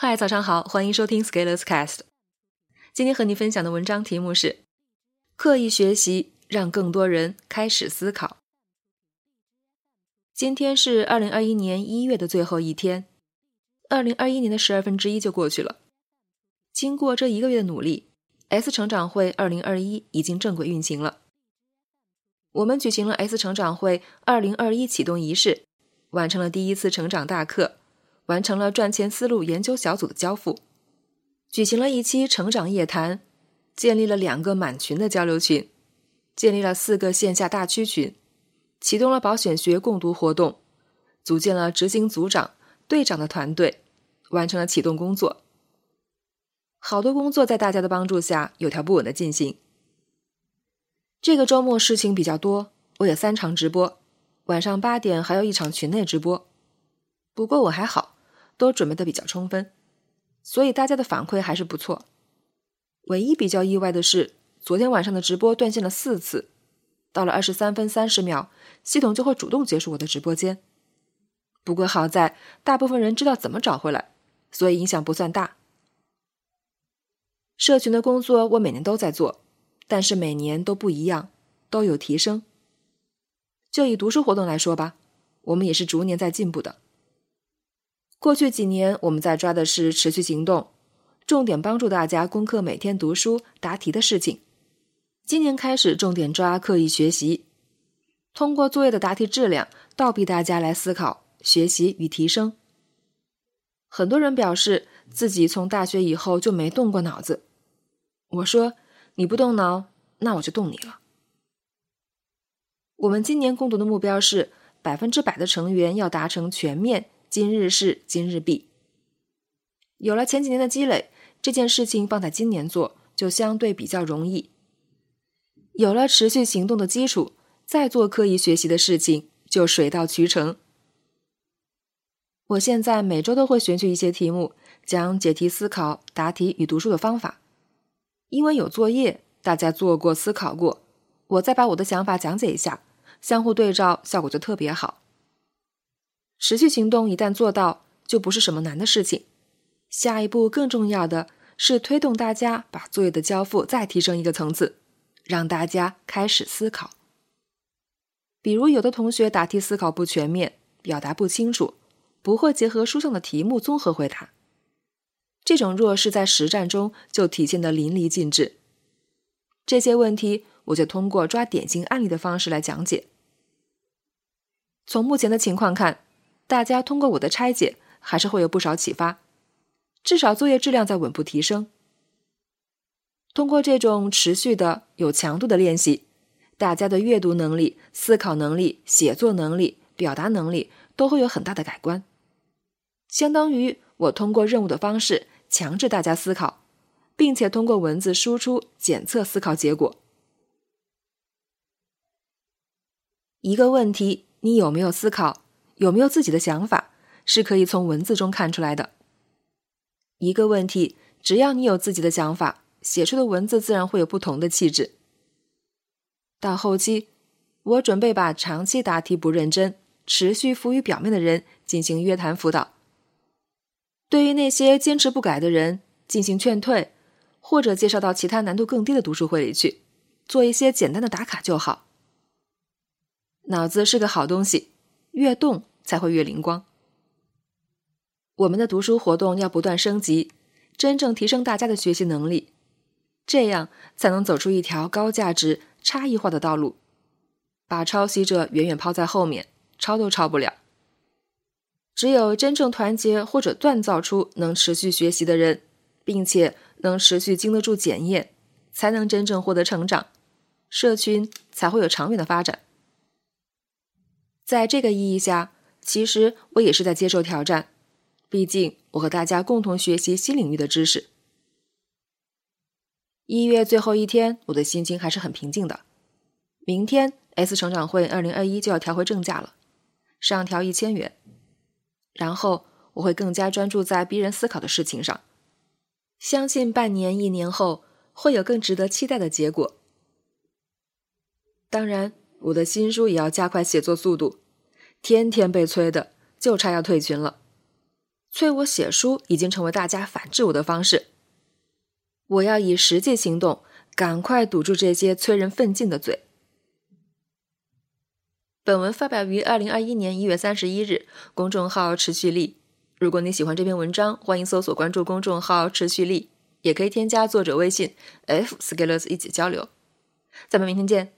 嗨，早上好，欢迎收听 Scalers Cast。今天和你分享的文章题目是：刻意学习让更多人开始思考。今天是二零二一年一月的最后一天，二零二一年的十二分之一就过去了。经过这一个月的努力，S 成长会二零二一已经正轨运行了。我们举行了 S 成长会二零二一启动仪式，完成了第一次成长大课。完成了赚钱思路研究小组的交付，举行了一期成长夜谈，建立了两个满群的交流群，建立了四个线下大区群，启动了保险学共读活动，组建了执行组长、队长的团队，完成了启动工作。好多工作在大家的帮助下有条不紊的进行。这个周末事情比较多，我有三场直播，晚上八点还有一场群内直播。不过我还好。都准备的比较充分，所以大家的反馈还是不错。唯一比较意外的是，昨天晚上的直播断线了四次，到了二十三分三十秒，系统就会主动结束我的直播间。不过好在大部分人知道怎么找回来，所以影响不算大。社群的工作我每年都在做，但是每年都不一样，都有提升。就以读书活动来说吧，我们也是逐年在进步的。过去几年，我们在抓的是持续行动，重点帮助大家攻克每天读书答题的事情。今年开始，重点抓刻意学习，通过作业的答题质量，倒逼大家来思考学习与提升。很多人表示自己从大学以后就没动过脑子。我说：“你不动脑，那我就动你了。”我们今年共读的目标是百分之百的成员要达成全面。今日事今日毕。有了前几年的积累，这件事情放在今年做就相对比较容易。有了持续行动的基础，再做刻意学习的事情就水到渠成。我现在每周都会选取一些题目，讲解题思考、答题与读书的方法。因为有作业，大家做过、思考过，我再把我的想法讲解一下，相互对照，效果就特别好。实际行动一旦做到，就不是什么难的事情。下一步更重要的是推动大家把作业的交付再提升一个层次，让大家开始思考。比如，有的同学答题思考不全面，表达不清楚，不会结合书上的题目综合回答，这种弱势在实战中就体现得淋漓尽致。这些问题，我就通过抓典型案例的方式来讲解。从目前的情况看。大家通过我的拆解，还是会有不少启发，至少作业质量在稳步提升。通过这种持续的有强度的练习，大家的阅读能力、思考能力、写作能力、表达能力都会有很大的改观。相当于我通过任务的方式强制大家思考，并且通过文字输出检测思考结果。一个问题，你有没有思考？有没有自己的想法，是可以从文字中看出来的。一个问题，只要你有自己的想法，写出的文字自然会有不同的气质。到后期，我准备把长期答题不认真、持续浮于表面的人进行约谈辅导。对于那些坚持不改的人，进行劝退，或者介绍到其他难度更低的读书会里去，做一些简单的打卡就好。脑子是个好东西。越动才会越灵光。我们的读书活动要不断升级，真正提升大家的学习能力，这样才能走出一条高价值、差异化的道路，把抄袭者远远抛在后面，抄都抄不了。只有真正团结或者锻造出能持续学习的人，并且能持续经得住检验，才能真正获得成长，社群才会有长远的发展。在这个意义下，其实我也是在接受挑战。毕竟，我和大家共同学习新领域的知识。一月最后一天，我的心情还是很平静的。明天 S 成长会二零二一就要调回正价了，上调一千元。然后我会更加专注在逼人思考的事情上。相信半年、一年后会有更值得期待的结果。当然。我的新书也要加快写作速度，天天被催的，就差要退群了。催我写书已经成为大家反制我的方式。我要以实际行动，赶快堵住这些催人奋进的嘴。本文发表于二零二一年一月三十一日，公众号持续力。如果你喜欢这篇文章，欢迎搜索关注公众号持续力，也可以添加作者微信 f scalers 一起交流。咱们明天见。